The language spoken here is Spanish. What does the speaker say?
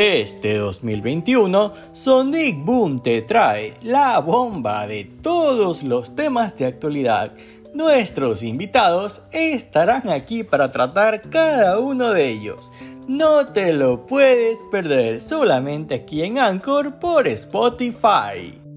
Este 2021, Sonic Boom te trae la bomba de todos los temas de actualidad. Nuestros invitados estarán aquí para tratar cada uno de ellos. No te lo puedes perder solamente aquí en Anchor por Spotify.